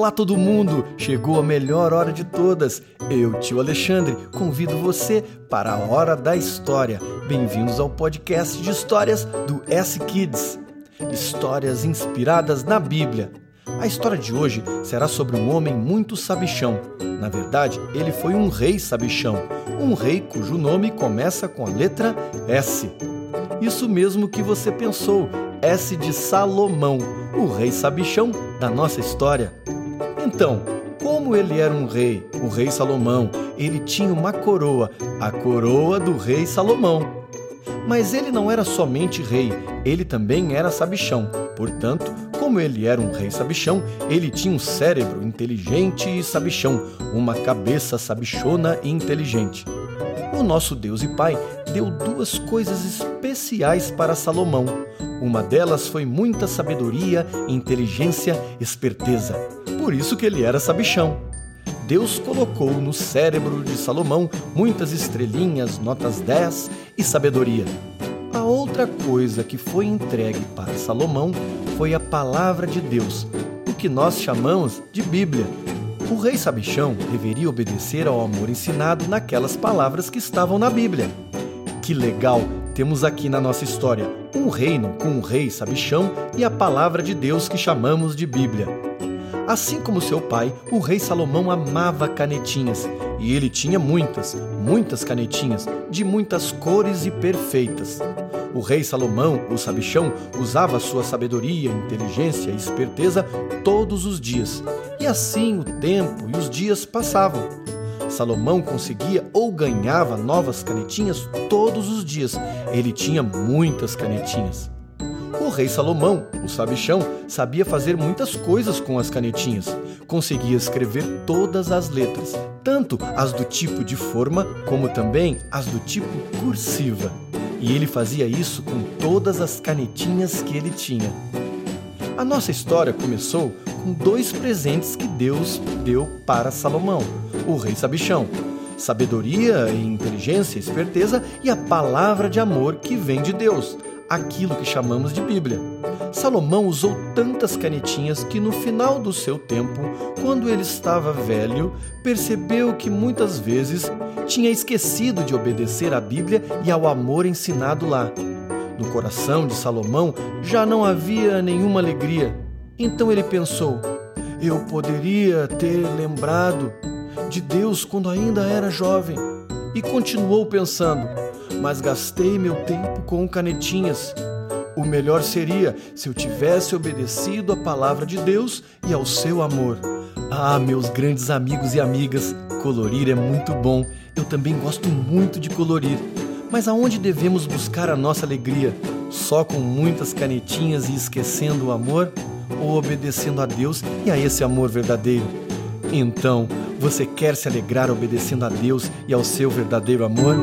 Olá todo mundo! Chegou a melhor hora de todas. Eu, tio Alexandre, convido você para a Hora da História. Bem-vindos ao podcast de histórias do S Kids. Histórias inspiradas na Bíblia. A história de hoje será sobre um homem muito sabichão. Na verdade, ele foi um rei sabichão, um rei cujo nome começa com a letra S. Isso mesmo que você pensou, S de Salomão, o rei sabichão da nossa história. Então, como ele era um rei, o rei Salomão, ele tinha uma coroa, a coroa do rei Salomão. Mas ele não era somente rei, ele também era sabichão. Portanto, como ele era um rei sabichão, ele tinha um cérebro inteligente e sabichão, uma cabeça sabichona e inteligente. O nosso Deus e Pai deu duas coisas especiais para Salomão. Uma delas foi muita sabedoria, inteligência, esperteza. Por isso que ele era sabichão. Deus colocou no cérebro de Salomão muitas estrelinhas, notas 10 e sabedoria. A outra coisa que foi entregue para Salomão foi a palavra de Deus, o que nós chamamos de Bíblia. O rei sabichão deveria obedecer ao amor ensinado naquelas palavras que estavam na Bíblia. Que legal! Temos aqui na nossa história um reino com um rei sabichão e a palavra de Deus que chamamos de Bíblia. Assim como seu pai, o rei Salomão amava canetinhas e ele tinha muitas, muitas canetinhas, de muitas cores e perfeitas. O rei Salomão, o sabichão, usava sua sabedoria, inteligência e esperteza todos os dias. E assim o tempo e os dias passavam. Salomão conseguia ou ganhava novas canetinhas todos os dias. Ele tinha muitas canetinhas. O rei Salomão, o sabichão, sabia fazer muitas coisas com as canetinhas. Conseguia escrever todas as letras, tanto as do tipo de forma como também as do tipo cursiva. E ele fazia isso com todas as canetinhas que ele tinha. A nossa história começou com dois presentes que Deus deu para Salomão, o rei sabichão. Sabedoria inteligência, esperteza e a palavra de amor que vem de Deus, aquilo que chamamos de Bíblia. Salomão usou tantas canetinhas que no final do seu tempo, quando ele estava velho, percebeu que muitas vezes tinha esquecido de obedecer à Bíblia e ao amor ensinado lá. No coração de Salomão já não havia nenhuma alegria. Então ele pensou: eu poderia ter lembrado de Deus quando ainda era jovem. E continuou pensando: mas gastei meu tempo com canetinhas. O melhor seria se eu tivesse obedecido à palavra de Deus e ao seu amor. Ah, meus grandes amigos e amigas, colorir é muito bom. Eu também gosto muito de colorir. Mas aonde devemos buscar a nossa alegria? Só com muitas canetinhas e esquecendo o amor? Ou obedecendo a Deus e a esse amor verdadeiro? Então, você quer se alegrar obedecendo a Deus e ao seu verdadeiro amor?